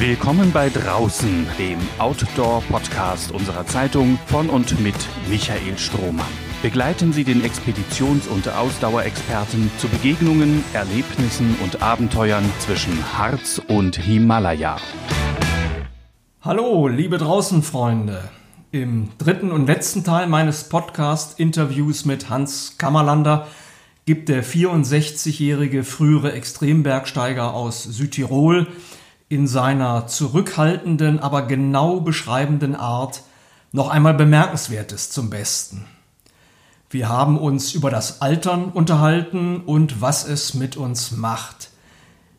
Willkommen bei Draußen, dem Outdoor-Podcast unserer Zeitung von und mit Michael Strohmann. Begleiten Sie den Expeditions- und Ausdauerexperten zu Begegnungen, Erlebnissen und Abenteuern zwischen Harz und Himalaya. Hallo, liebe Draußenfreunde. Im dritten und letzten Teil meines Podcast-Interviews mit Hans Kammerlander gibt der 64-jährige frühere Extrembergsteiger aus Südtirol in seiner zurückhaltenden, aber genau beschreibenden Art noch einmal Bemerkenswertes zum Besten. Wir haben uns über das Altern unterhalten und was es mit uns macht.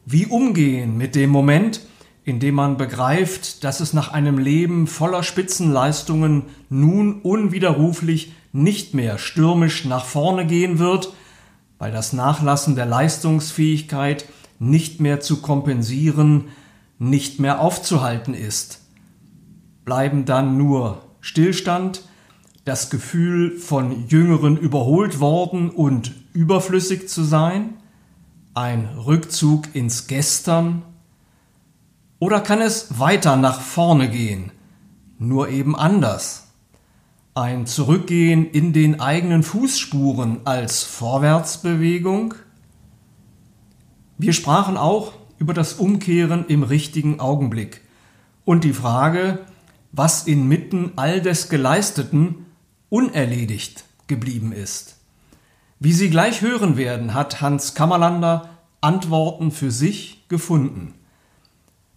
Wie umgehen mit dem Moment, in dem man begreift, dass es nach einem Leben voller Spitzenleistungen nun unwiderruflich nicht mehr stürmisch nach vorne gehen wird, weil das Nachlassen der Leistungsfähigkeit nicht mehr zu kompensieren, nicht mehr aufzuhalten ist. Bleiben dann nur Stillstand, das Gefühl von Jüngeren überholt worden und überflüssig zu sein, ein Rückzug ins Gestern, oder kann es weiter nach vorne gehen, nur eben anders? Ein Zurückgehen in den eigenen Fußspuren als Vorwärtsbewegung? Wir sprachen auch über das Umkehren im richtigen Augenblick und die Frage, was inmitten all des Geleisteten unerledigt geblieben ist. Wie Sie gleich hören werden, hat Hans Kammerlander Antworten für sich gefunden.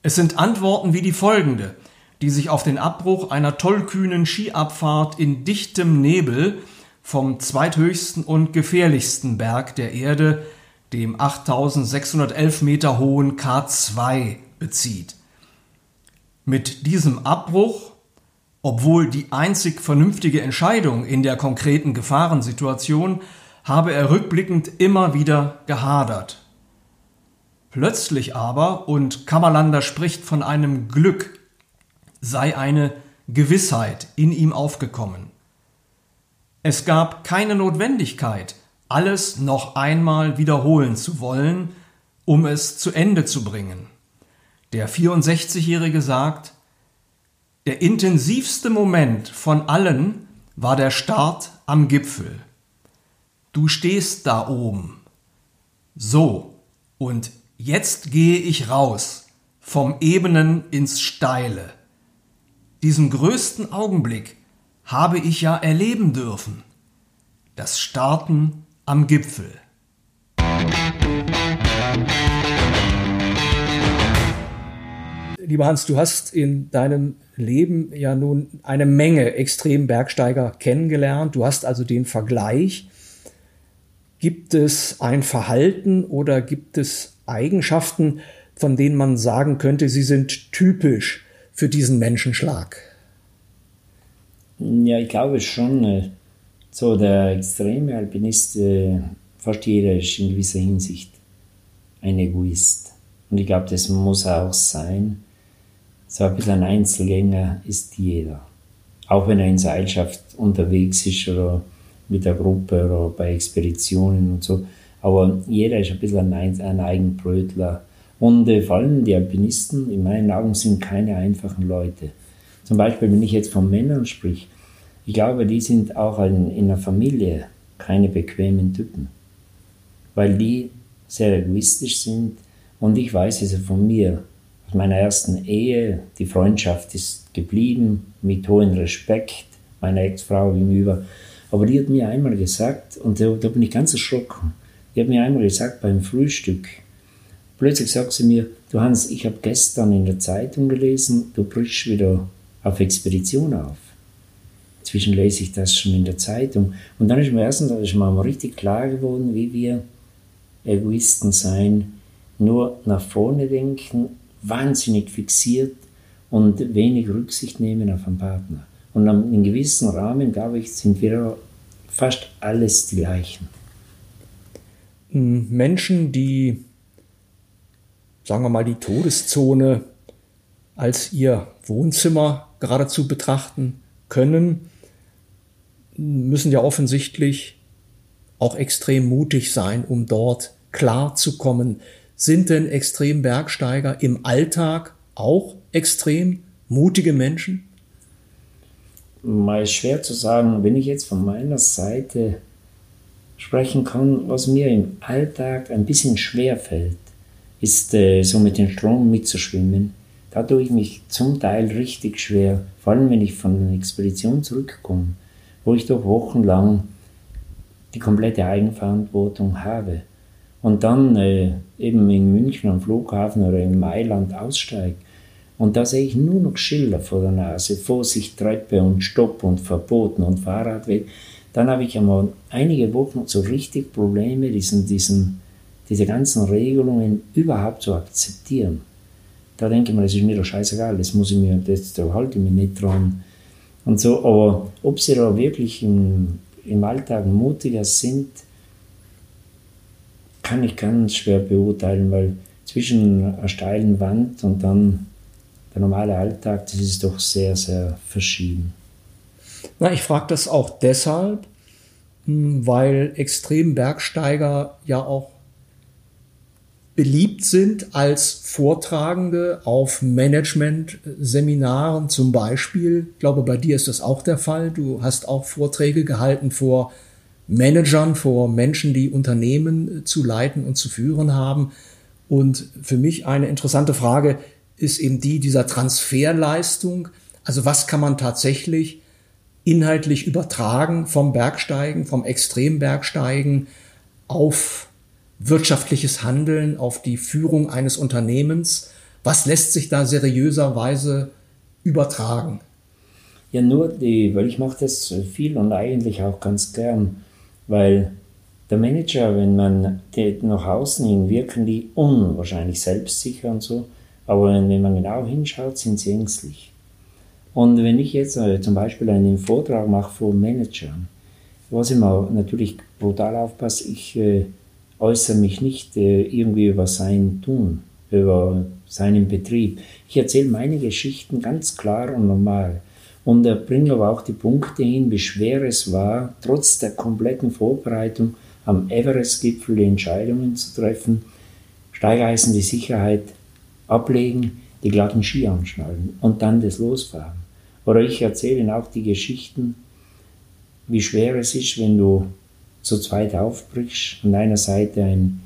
Es sind Antworten wie die folgende, die sich auf den Abbruch einer tollkühnen Skiabfahrt in dichtem Nebel vom zweithöchsten und gefährlichsten Berg der Erde, dem 8611 Meter hohen K2, bezieht. Mit diesem Abbruch, obwohl die einzig vernünftige Entscheidung in der konkreten Gefahrensituation, habe er rückblickend immer wieder gehadert. Plötzlich aber, und Kammerlander spricht von einem Glück, sei eine Gewissheit in ihm aufgekommen. Es gab keine Notwendigkeit, alles noch einmal wiederholen zu wollen, um es zu Ende zu bringen. Der 64-Jährige sagt, der intensivste Moment von allen war der Start am Gipfel. Du stehst da oben. So, und Jetzt gehe ich raus, vom Ebenen ins Steile. Diesen größten Augenblick habe ich ja erleben dürfen. Das Starten am Gipfel. Lieber Hans, du hast in deinem Leben ja nun eine Menge Extrembergsteiger kennengelernt. Du hast also den Vergleich. Gibt es ein Verhalten oder gibt es Eigenschaften, von denen man sagen könnte, sie sind typisch für diesen Menschenschlag? Ja, ich glaube schon. So der extreme Alpinist, äh, fast jeder ist in gewisser Hinsicht ein Egoist. Und ich glaube, das muss auch sein. So ein bisschen ein Einzelgänger ist jeder. Auch wenn er in Seilschaft unterwegs ist oder mit der Gruppe oder bei Expeditionen und so aber jeder ist ein bisschen ein, ein Eigenbrötler. Und äh, vor allem die Alpinisten, in meinen Augen, sind keine einfachen Leute. Zum Beispiel, wenn ich jetzt von Männern sprich, ich glaube, die sind auch in, einer Familie keine bequemen Typen. Weil die sehr egoistisch sind. Und ich weiß es von mir, aus meiner ersten Ehe, die Freundschaft ist geblieben, mit hohem Respekt meiner Ex-Frau gegenüber. Aber die hat mir einmal gesagt, und da, da bin ich ganz erschrocken, die hat mir einmal gesagt beim Frühstück, plötzlich sagt sie mir, du Hans, ich habe gestern in der Zeitung gelesen, du brichst wieder auf Expedition auf. Inzwischen lese ich das schon in der Zeitung. Und dann ist mir erstens ist mir mal richtig klar geworden, wie wir Egoisten sein, nur nach vorne denken, wahnsinnig fixiert und wenig Rücksicht nehmen auf einen Partner. Und in einem gewissen Rahmen, glaube ich, sind wir fast alles die gleichen. Menschen, die, sagen wir mal, die Todeszone als ihr Wohnzimmer geradezu betrachten können, müssen ja offensichtlich auch extrem mutig sein, um dort klar zu kommen. Sind denn Extrembergsteiger im Alltag auch extrem mutige Menschen? Mal schwer zu sagen, wenn ich jetzt von meiner Seite sprechen kann, was mir im Alltag ein bisschen schwer fällt, ist äh, so mit dem Strom mitzuschwimmen. Da tue ich mich zum Teil richtig schwer, vor allem wenn ich von einer Expedition zurückkomme, wo ich doch wochenlang die komplette Eigenverantwortung habe und dann äh, eben in München am Flughafen oder in Mailand aussteige und da sehe ich nur noch Schilder vor der Nase, Vorsicht, Treppe und Stopp und Verboten und Fahrradweg, dann habe ich einmal einige Wochen so richtig Probleme, diesen, diesen, diese ganzen Regelungen überhaupt zu akzeptieren. Da denke ich mir, das ist mir doch scheißegal, das muss ich mir, das, da halte ich mich nicht dran. Und so, aber ob sie da wirklich im, im Alltag mutiger sind, kann ich ganz schwer beurteilen, weil zwischen einer steilen Wand und dann der normale Alltag, das ist doch sehr, sehr verschieden. Na, ich frage das auch deshalb, hm, weil Extrembergsteiger ja auch beliebt sind als Vortragende auf Management-Seminaren zum Beispiel. Ich glaube, bei dir ist das auch der Fall. Du hast auch Vorträge gehalten vor Managern, vor Menschen, die Unternehmen zu leiten und zu führen haben. Und für mich eine interessante Frage ist eben die dieser Transferleistung. Also was kann man tatsächlich inhaltlich übertragen vom Bergsteigen, vom Extrembergsteigen auf wirtschaftliches Handeln, auf die Führung eines Unternehmens? Was lässt sich da seriöserweise übertragen? Ja, nur die, weil ich mache das viel und eigentlich auch ganz gern, weil der Manager, wenn man nach außen hin wirken die unwahrscheinlich selbstsicher und so, aber wenn man genau hinschaut, sind sie ängstlich. Und wenn ich jetzt äh, zum Beispiel einen Vortrag mache vor Managern, was ich natürlich brutal aufpasse, ich äh, äußere mich nicht äh, irgendwie über sein Tun, über seinen Betrieb. Ich erzähle meine Geschichten ganz klar und normal und er bringt aber auch die Punkte hin, wie schwer es war, trotz der kompletten Vorbereitung am Everest-Gipfel die Entscheidungen zu treffen, Steigeisen die Sicherheit ablegen, die glatten Ski anschnallen und dann das Losfahren. Oder ich erzähle Ihnen auch die Geschichten, wie schwer es ist, wenn du zu zweit aufbrichst, an deiner Seite ein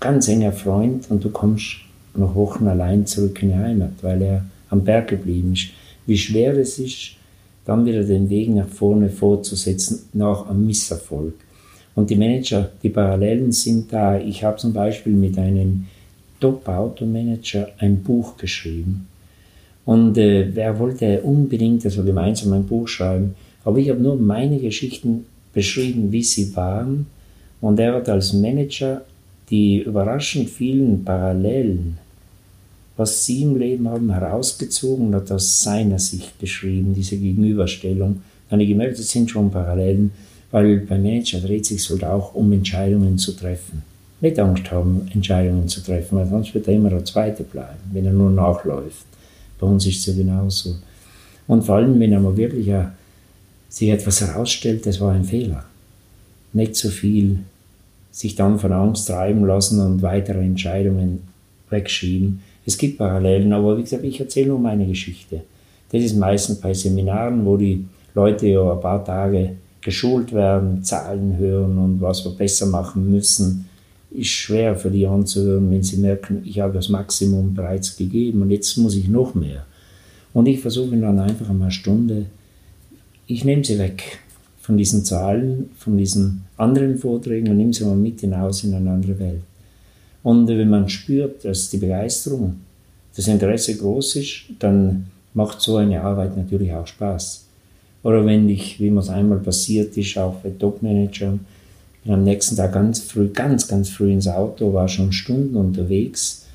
ganz enger Freund und du kommst noch Wochen allein zurück in die Heimat, weil er am Berg geblieben ist. Wie schwer es ist, dann wieder den Weg nach vorne fortzusetzen nach einem Misserfolg. Und die Manager, die Parallelen sind da. Ich habe zum Beispiel mit einem Top-Automanager ein Buch geschrieben. Und äh, er wollte unbedingt, dass wir gemeinsam ein Buch schreiben. Aber ich habe nur meine Geschichten beschrieben, wie sie waren. Und er hat als Manager die überraschend vielen Parallelen, was sie im Leben haben, herausgezogen und hat aus seiner Sicht beschrieben, diese Gegenüberstellung. Dann habe ich gemerkt, das sind schon Parallelen, weil beim Manager dreht es sich halt auch um Entscheidungen zu treffen. Nicht Angst haben, Entscheidungen zu treffen, weil sonst wird er immer der Zweite bleiben, wenn er nur nachläuft. Bei uns ist es ja genauso. Und vor allem, wenn einmal wirklich ein sich etwas herausstellt, das war ein Fehler. Nicht so viel sich dann von Angst treiben lassen und weitere Entscheidungen wegschieben. Es gibt Parallelen, aber wie gesagt, ich erzähle nur meine Geschichte. Das ist meistens bei Seminaren, wo die Leute ja ein paar Tage geschult werden, Zahlen hören und was wir besser machen müssen. Ist schwer für die anzuhören, wenn sie merken, ich habe das Maximum bereits gegeben und jetzt muss ich noch mehr. Und ich versuche dann einfach einmal eine Stunde ich nehme sie weg von diesen Zahlen, von diesen anderen Vorträgen und nehme sie mal mit hinaus in eine andere Welt. Und wenn man spürt, dass die Begeisterung, das Interesse groß ist, dann macht so eine Arbeit natürlich auch Spaß. Oder wenn ich, wie mir es einmal passiert ist, auch bei Topmanagern, bin am nächsten Tag ganz früh, ganz, ganz früh ins Auto, war schon Stunden unterwegs,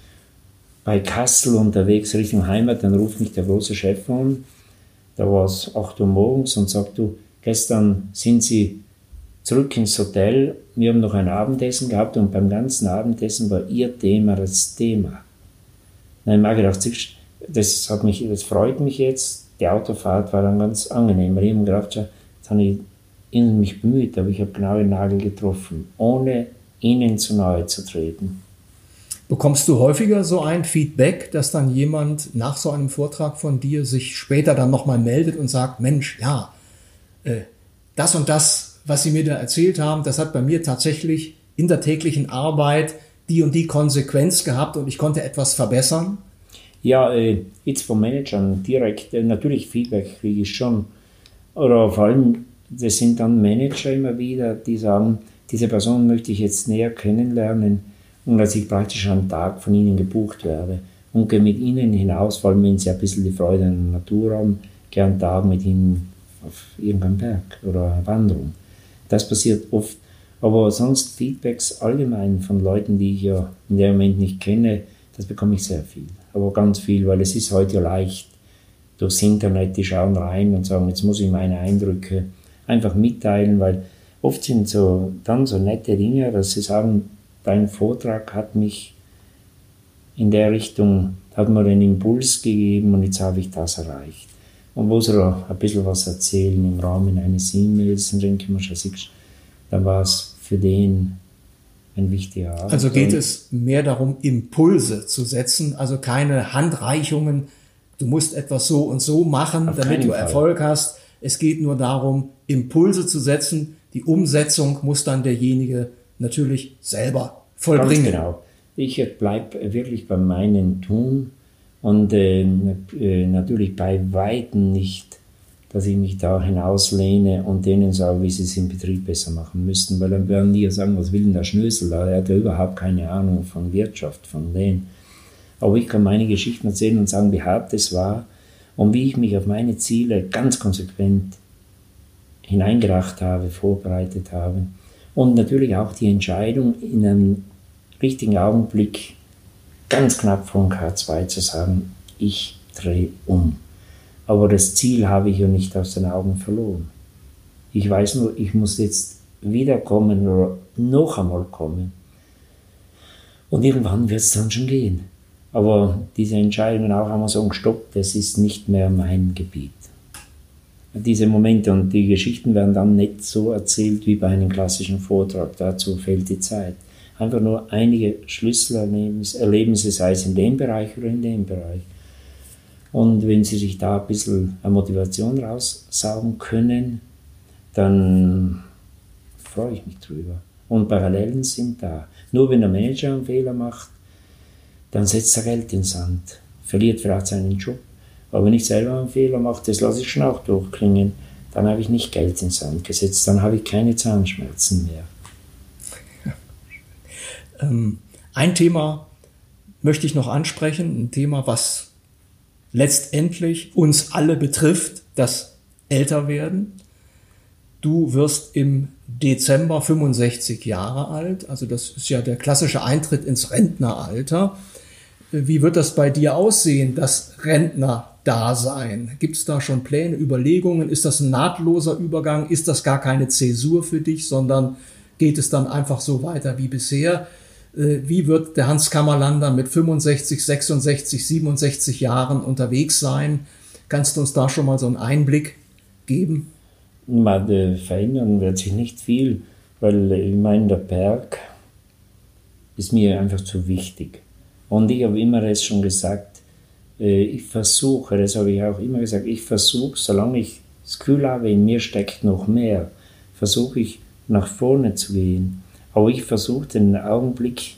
bei Kassel unterwegs Richtung Heimat, dann ruft mich der große Chef an da war es 8 Uhr morgens und sagt, du, gestern sind Sie zurück ins Hotel, wir haben noch ein Abendessen gehabt und beim ganzen Abendessen war Ihr Thema das Thema. Dann habe ich mir gedacht, das, hat mich, das freut mich jetzt, die Autofahrt war dann ganz angenehm, ich habe gedacht, jetzt habe ich Ihnen mich bemüht, aber ich habe genau den Nagel getroffen, ohne Ihnen zu nahe zu treten. Bekommst du häufiger so ein Feedback, dass dann jemand nach so einem Vortrag von dir sich später dann nochmal meldet und sagt, Mensch, ja, äh, das und das, was Sie mir da erzählt haben, das hat bei mir tatsächlich in der täglichen Arbeit die und die Konsequenz gehabt und ich konnte etwas verbessern? Ja, äh, jetzt vom Managern direkt, äh, natürlich Feedback kriege ich schon. Oder vor allem, das sind dann Manager immer wieder, die sagen, diese Person möchte ich jetzt näher kennenlernen und dass ich praktisch einen Tag von ihnen gebucht werde und gehe mit ihnen hinaus, vor allem wenn sie ein bisschen die Freude an der Natur haben, gern einen Tag mit ihnen auf irgendeinem Berg oder eine Wanderung. Das passiert oft. Aber sonst Feedbacks allgemein von Leuten, die ich ja in dem Moment nicht kenne, das bekomme ich sehr viel. Aber ganz viel, weil es ist heute ja leicht, durchs Internet, die schauen rein und sagen, jetzt muss ich meine Eindrücke einfach mitteilen, weil oft sind so dann so nette Dinge, dass sie sagen, dein Vortrag hat mich in der Richtung, hat mir einen Impuls gegeben und jetzt habe ich das erreicht. Und wo sie ein bisschen was erzählen im Rahmen eines E-Mails, dann war es für den ein wichtiger Abend. Also geht es mehr darum, Impulse zu setzen, also keine Handreichungen, du musst etwas so und so machen, damit du Fall. Erfolg hast. Es geht nur darum, Impulse zu setzen. Die Umsetzung muss dann derjenige natürlich selber vollbringen. Ganz genau. Ich bleibe wirklich bei meinem Tun und äh, äh, natürlich bei Weitem nicht, dass ich mich da hinauslehne und denen sage, wie sie es im Betrieb besser machen müssten, weil dann werden die ja sagen, was will denn der Schnösel? Er hat ja überhaupt keine Ahnung von Wirtschaft, von denen. Aber ich kann meine Geschichten erzählen und sagen, wie hart es war und wie ich mich auf meine Ziele ganz konsequent hineingedacht habe, vorbereitet habe. Und natürlich auch die Entscheidung in einem richtigen Augenblick ganz knapp vor K2 zu sagen, ich drehe um. Aber das Ziel habe ich ja nicht aus den Augen verloren. Ich weiß nur, ich muss jetzt wiederkommen oder noch einmal kommen. Und irgendwann wird es dann schon gehen. Aber diese Entscheidungen auch einmal sagen, stopp, das ist nicht mehr mein Gebiet. Diese Momente und die Geschichten werden dann nicht so erzählt wie bei einem klassischen Vortrag. Dazu fehlt die Zeit einfach nur einige Schlüsselerlebnisse, sei es in dem Bereich oder in dem Bereich. Und wenn Sie sich da ein bisschen eine Motivation raussaugen können, dann freue ich mich drüber. Und Parallelen sind da. Nur wenn der Manager einen Fehler macht, dann setzt er Geld in den Sand, verliert vielleicht seinen Job. Aber wenn ich selber einen Fehler mache, das lasse ich schon auch durchklingen, dann habe ich nicht Geld in den Sand gesetzt, dann habe ich keine Zahnschmerzen mehr. Ähm, ein Thema möchte ich noch ansprechen, ein Thema, was letztendlich uns alle betrifft, das Älterwerden. Du wirst im Dezember 65 Jahre alt, also das ist ja der klassische Eintritt ins Rentneralter. Wie wird das bei dir aussehen, das Rentner-Dasein? Gibt es da schon Pläne, Überlegungen? Ist das ein nahtloser Übergang? Ist das gar keine Zäsur für dich, sondern geht es dann einfach so weiter wie bisher? Äh, wie wird der Hans Kammerlander mit 65, 66, 67 Jahren unterwegs sein? Kannst du uns da schon mal so einen Einblick geben? Man, verändern wird sich nicht viel, weil ich meine, der Berg ist mir einfach zu wichtig. Und ich habe immer es schon gesagt, äh, ich versuche, das habe ich auch immer gesagt, ich versuche, solange ich das Gefühl habe, in mir steckt noch mehr, versuche ich nach vorne zu gehen. Aber ich versuche den Augenblick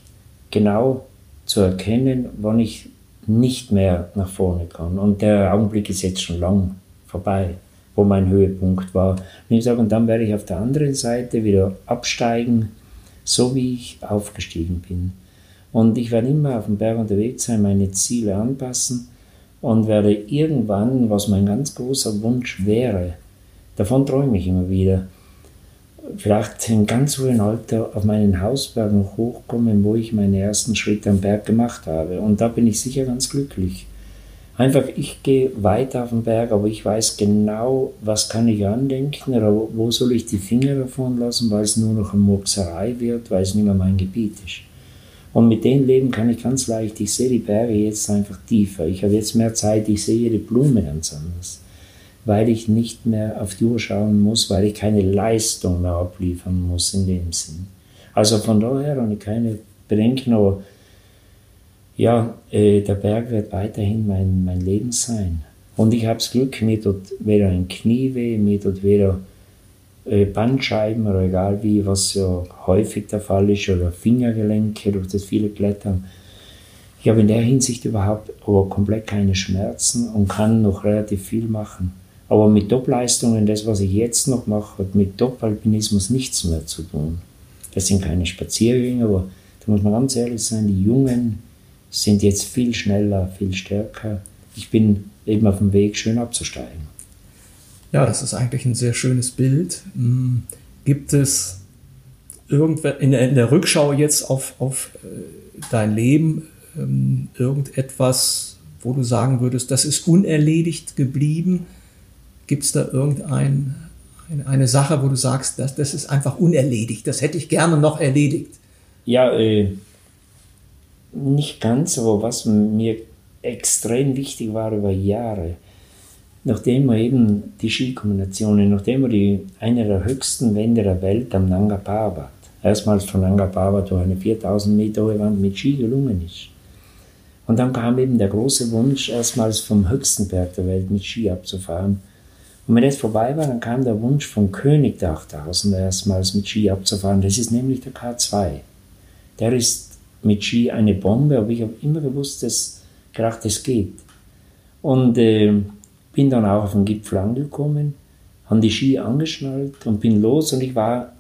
genau zu erkennen, wann ich nicht mehr nach vorne kann. Und der Augenblick ist jetzt schon lang vorbei, wo mein Höhepunkt war. Und ich sage, und dann werde ich auf der anderen Seite wieder absteigen, so wie ich aufgestiegen bin. Und ich werde immer auf dem Berg unterwegs sein, meine Ziele anpassen und werde irgendwann, was mein ganz großer Wunsch wäre, davon träume ich immer wieder, vielleicht im ganz hohen Alter auf meinen Hausberg noch hochkommen, wo ich meine ersten Schritte am Berg gemacht habe. Und da bin ich sicher ganz glücklich. Einfach, ich gehe weiter auf den Berg, aber ich weiß genau, was kann ich andenken oder wo soll ich die Finger davon lassen, weil es nur noch eine Murkserei wird, weil es nicht mehr mein Gebiet ist. Und mit dem Leben kann ich ganz leicht, ich sehe die Berge jetzt einfach tiefer, ich habe jetzt mehr Zeit, ich sehe jede Blume ganz anders weil ich nicht mehr auf die Uhr schauen muss, weil ich keine Leistung mehr abliefern muss in dem Sinn. Also von daher habe ich keine Bedenken, aber ja, äh, der Berg wird weiterhin mein, mein Leben sein. Und ich habe das Glück, mir tut weder ein Knie weh, mir tut weder äh, Bandscheiben oder egal wie, was ja häufig der Fall ist, oder Fingergelenke durch das viele Klettern. Ich habe in der Hinsicht überhaupt aber komplett keine Schmerzen und kann noch relativ viel machen. Aber mit Top-Leistungen, das, was ich jetzt noch mache, hat mit Top-Alpinismus nichts mehr zu tun. Das sind keine Spaziergänge, aber da muss man ganz ehrlich sein, die Jungen sind jetzt viel schneller, viel stärker. Ich bin eben auf dem Weg, schön abzusteigen. Ja, das ist eigentlich ein sehr schönes Bild. Hm, gibt es in der, in der Rückschau jetzt auf, auf äh, dein Leben ähm, irgendetwas, wo du sagen würdest, das ist unerledigt geblieben? Gibt es da irgendeine eine Sache, wo du sagst, das, das ist einfach unerledigt, das hätte ich gerne noch erledigt? Ja, äh, nicht ganz, aber was mir extrem wichtig war über Jahre, nachdem wir eben die Skikombinationen, nachdem wir die, eine der höchsten Wände der Welt am Nanga Parbat, erstmals von Nanga Parbat durch eine 4000 Meter hohe Wand mit Ski gelungen ist. Und dann kam eben der große Wunsch, erstmals vom höchsten Berg der Welt mit Ski abzufahren. Und wenn das vorbei war, dann kam der Wunsch vom König der 8000 erstmals mit Ski abzufahren. Das ist nämlich der K2. Der ist mit Ski eine Bombe, aber ich habe immer gewusst, dass gedacht, es geht. Und äh, bin dann auch auf den Gipfel angekommen, habe die Ski angeschnallt und bin los und ich war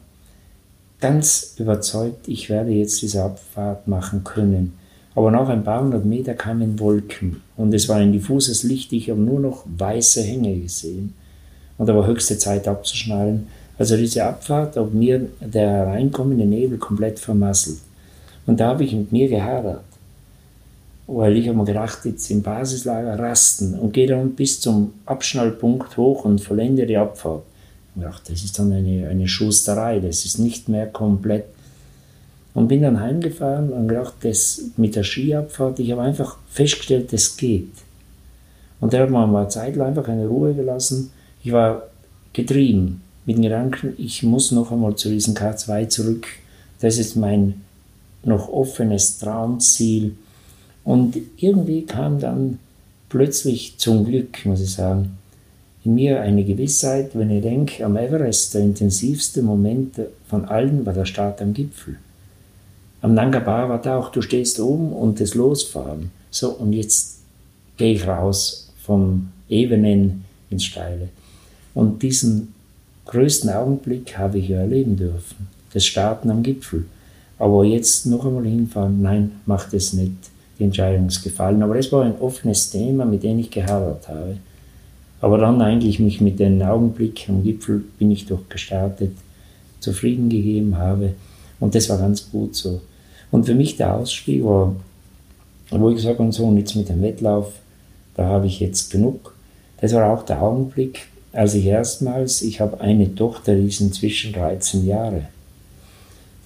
ganz überzeugt, ich werde jetzt diese Abfahrt machen können. Aber nach ein paar hundert Meter kamen Wolken und es war ein diffuses Licht, ich habe nur noch weiße Hänge gesehen. Und da war höchste Zeit abzuschnallen. Also diese Abfahrt, ob mir der hereinkommende Nebel komplett vermasselt. Und da habe ich mit mir gehadert weil ich habe mir gedacht, jetzt im Basislager rasten und gehe dann bis zum Abschnallpunkt hoch und vollende die Abfahrt. Ich dachte, das ist dann eine, eine Schusterei, das ist nicht mehr komplett. Und bin dann heimgefahren und gedacht, das mit der Skiabfahrt, ich habe einfach festgestellt, das geht. Und da hat man mal Zeit einfach eine Ruhe gelassen. Ich war getrieben mit dem Gedanken, ich muss noch einmal zu diesem K2 zurück. Das ist mein noch offenes Traumziel und irgendwie kam dann plötzlich zum Glück, muss ich sagen, in mir eine Gewissheit, wenn ich denke, am Everest, der intensivste Moment von allen war der Start am Gipfel. Am Nanga Parbat auch, du stehst oben und das Losfahren. So, und jetzt gehe ich raus vom Ebenen ins Steile. Und diesen größten Augenblick habe ich ja erleben dürfen. Das Starten am Gipfel. Aber jetzt noch einmal hinfahren, nein, macht es nicht die Entscheidung ist gefallen. Aber das war ein offenes Thema, mit dem ich gehadert habe. Aber dann eigentlich mich mit den Augenblicken am Gipfel bin ich doch gestartet, zufrieden gegeben habe. Und das war ganz gut so. Und für mich der Ausstieg war, wo ich gesagt habe, so, und jetzt mit dem Wettlauf, da habe ich jetzt genug. Das war auch der Augenblick, als ich erstmals, ich habe eine Tochter, die ist inzwischen 13 Jahre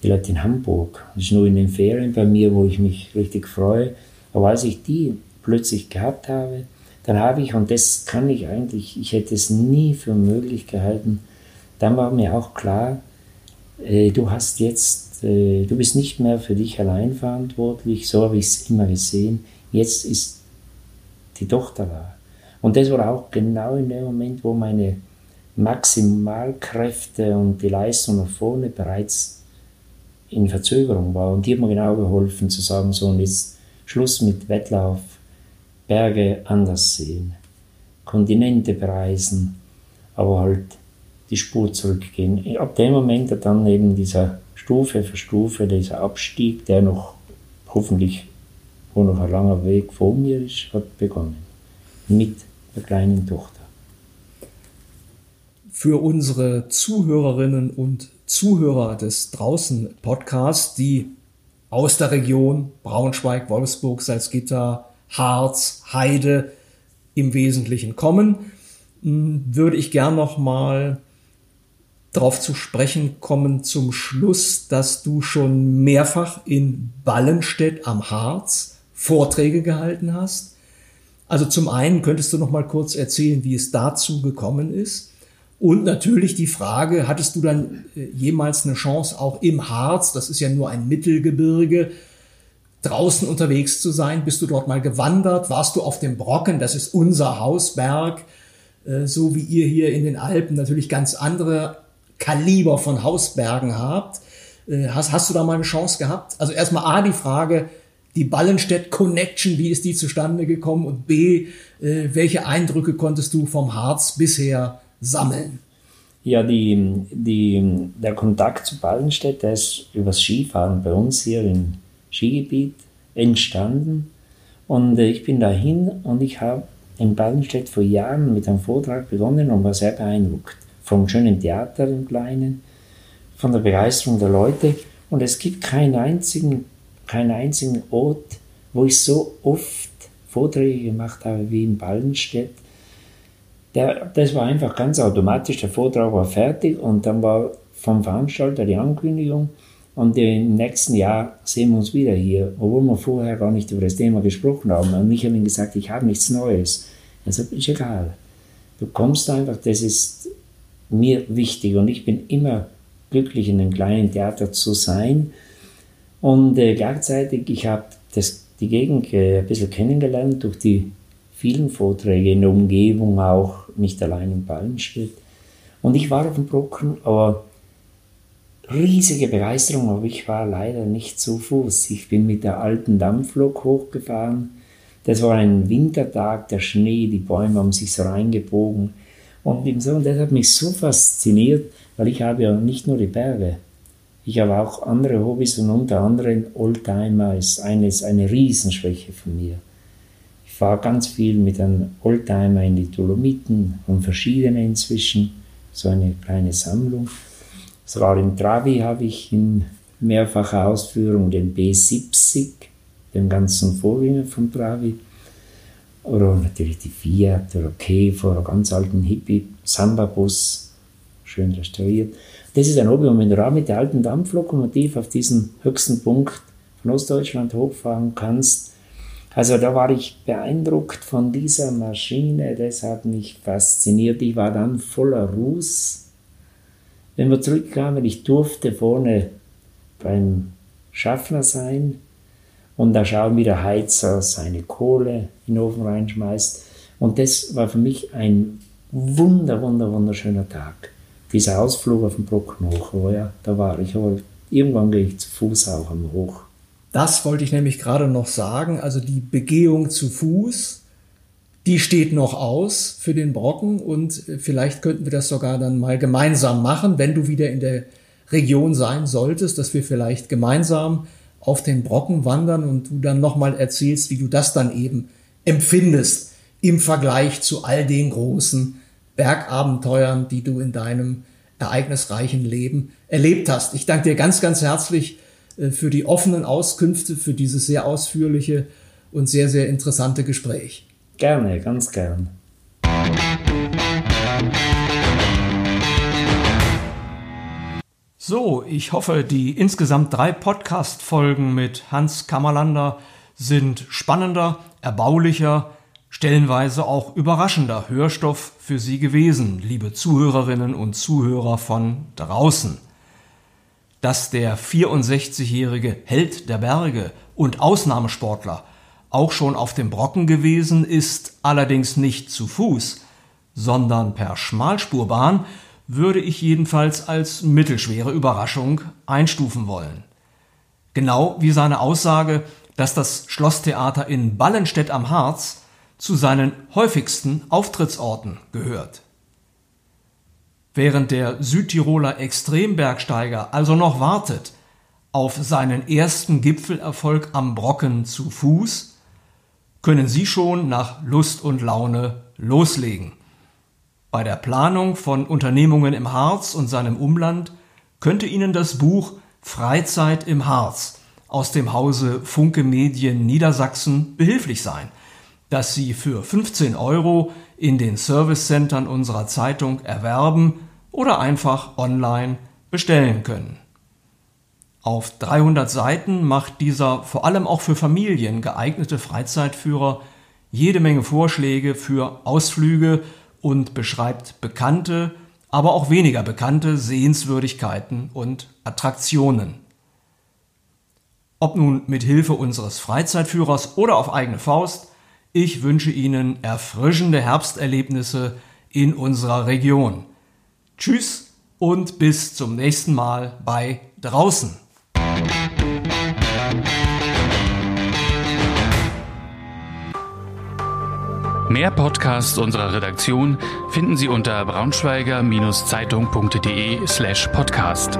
die lebt in Hamburg. Das ist nur in den Ferien bei mir, wo ich mich richtig freue. Aber als ich die plötzlich gehabt habe, dann habe ich, und das kann ich eigentlich, ich hätte es nie für möglich gehalten, dann war mir auch klar, äh, du hast jetzt, äh, du bist nicht mehr für dich allein verantwortlich, so habe ich es immer gesehen. Jetzt ist die Tochter da. Und das war auch genau in dem Moment, wo meine Maximalkräfte und die Leistung nach vorne bereits in Verzögerung war. Und die hat mir genau geholfen zu sagen, so und jetzt Schluss mit Wettlauf, Berge anders sehen, Kontinente bereisen, aber halt die Spur zurückgehen. Ab dem Moment hat dann eben dieser Stufe für Stufe, dieser Abstieg, der noch hoffentlich, wo noch ein langer Weg vor mir ist, hat begonnen. Mit der kleinen Tochter. Für unsere Zuhörerinnen und Zuhörer des draußen Podcasts, die aus der Region Braunschweig, Wolfsburg, Salzgitter, Harz, Heide im Wesentlichen kommen, hm, würde ich gern noch mal darauf zu sprechen kommen zum Schluss, dass du schon mehrfach in Ballenstedt am Harz Vorträge gehalten hast. Also zum einen könntest du noch mal kurz erzählen, wie es dazu gekommen ist. Und natürlich die Frage, hattest du dann äh, jemals eine Chance auch im Harz, das ist ja nur ein Mittelgebirge, draußen unterwegs zu sein? Bist du dort mal gewandert? Warst du auf dem Brocken? Das ist unser Hausberg. Äh, so wie ihr hier in den Alpen natürlich ganz andere Kaliber von Hausbergen habt. Äh, hast, hast du da mal eine Chance gehabt? Also erstmal A, die Frage, die Ballenstedt Connection, wie ist die zustande gekommen? Und B, äh, welche Eindrücke konntest du vom Harz bisher sammeln? Ja, die, die, der Kontakt zu Ballenstedt, der ist übers Skifahren bei uns hier im Skigebiet entstanden. Und ich bin dahin und ich habe in Ballenstedt vor Jahren mit einem Vortrag begonnen und war sehr beeindruckt. Vom schönen Theater im Kleinen, von der Begeisterung der Leute. Und es gibt keinen einzigen, keinen einzigen Ort, wo ich so oft Vorträge gemacht habe wie in Ballenstedt. Der, das war einfach ganz automatisch. Der Vortrag war fertig und dann war vom Veranstalter die Ankündigung, und im nächsten Jahr sehen wir uns wieder hier, obwohl wir vorher gar nicht über das Thema gesprochen haben. Und ich habe ihm gesagt, ich habe nichts Neues. Er sagt, ist egal. Du kommst einfach, das ist mir wichtig. Und ich bin immer glücklich, in einem kleinen Theater zu sein. Und äh, gleichzeitig, ich habe die Gegend äh, ein bisschen kennengelernt durch die vielen Vorträge in der Umgebung, auch nicht allein in Ballenstedt. Und ich war auf dem Brocken, aber riesige Begeisterung, aber ich war leider nicht zu Fuß. Ich bin mit der alten Dampflok hochgefahren. Das war ein Wintertag, der Schnee, die Bäume haben sich so reingebogen. Und, und das hat mich so fasziniert, weil ich habe ja nicht nur die Berge, ich habe auch andere Hobbys und unter anderem Oldtimer ist eine, ist eine Riesenschwäche von mir. Ich fahre ganz viel mit einem Oldtimer in die Dolomiten und verschiedene inzwischen, so eine kleine Sammlung. Sogar im Travi habe ich in mehrfacher Ausführung den B70, den ganzen Vorgänger vom Travi. Oder natürlich die Fiat oder Käfer ganz alten Hippie Samba-Bus, schön restauriert. Das ist ein Hobby, und wenn du auch mit der alten Dampflokomotive auf diesen höchsten Punkt von Ostdeutschland hochfahren kannst, also da war ich beeindruckt von dieser Maschine, das hat mich fasziniert. Ich war dann voller Ruß wenn wir zurückkamen, ich durfte vorne beim Schaffner sein und da schauen, wie der Heizer seine Kohle in den Ofen reinschmeißt. Und das war für mich ein wunder, wunder, wunderschöner Tag. Dieser Ausflug auf den Brocken hoch, oh ja, da war ich. Aber irgendwann gehe ich zu Fuß auch am Hoch. Das wollte ich nämlich gerade noch sagen. Also die Begehung zu Fuß die steht noch aus für den Brocken und vielleicht könnten wir das sogar dann mal gemeinsam machen, wenn du wieder in der Region sein solltest, dass wir vielleicht gemeinsam auf den Brocken wandern und du dann nochmal erzählst, wie du das dann eben empfindest im Vergleich zu all den großen Bergabenteuern, die du in deinem ereignisreichen Leben erlebt hast. Ich danke dir ganz, ganz herzlich äh, für die offenen Auskünfte, für dieses sehr ausführliche und sehr, sehr interessante Gespräch. Gerne, ganz gern. So, ich hoffe, die insgesamt drei Podcast-Folgen mit Hans Kammerlander sind spannender, erbaulicher, stellenweise auch überraschender Hörstoff für Sie gewesen, liebe Zuhörerinnen und Zuhörer von draußen. Dass der 64-jährige Held der Berge und Ausnahmesportler auch schon auf dem Brocken gewesen ist, allerdings nicht zu Fuß, sondern per Schmalspurbahn, würde ich jedenfalls als mittelschwere Überraschung einstufen wollen. Genau wie seine Aussage, dass das Schlosstheater in Ballenstedt am Harz zu seinen häufigsten Auftrittsorten gehört. Während der Südtiroler Extrembergsteiger also noch wartet auf seinen ersten Gipfelerfolg am Brocken zu Fuß, können Sie schon nach Lust und Laune loslegen. Bei der Planung von Unternehmungen im Harz und seinem Umland könnte Ihnen das Buch Freizeit im Harz aus dem Hause Funke Medien Niedersachsen behilflich sein, das Sie für 15 Euro in den Servicecentern unserer Zeitung erwerben oder einfach online bestellen können. Auf 300 Seiten macht dieser vor allem auch für Familien geeignete Freizeitführer jede Menge Vorschläge für Ausflüge und beschreibt bekannte, aber auch weniger bekannte Sehenswürdigkeiten und Attraktionen. ob nun mit Hilfe unseres Freizeitführers oder auf eigene Faust. Ich wünsche Ihnen erfrischende Herbsterlebnisse in unserer Region. Tschüss und bis zum nächsten Mal bei draußen. Mehr Podcasts unserer Redaktion finden Sie unter braunschweiger-zeitung.de slash podcast.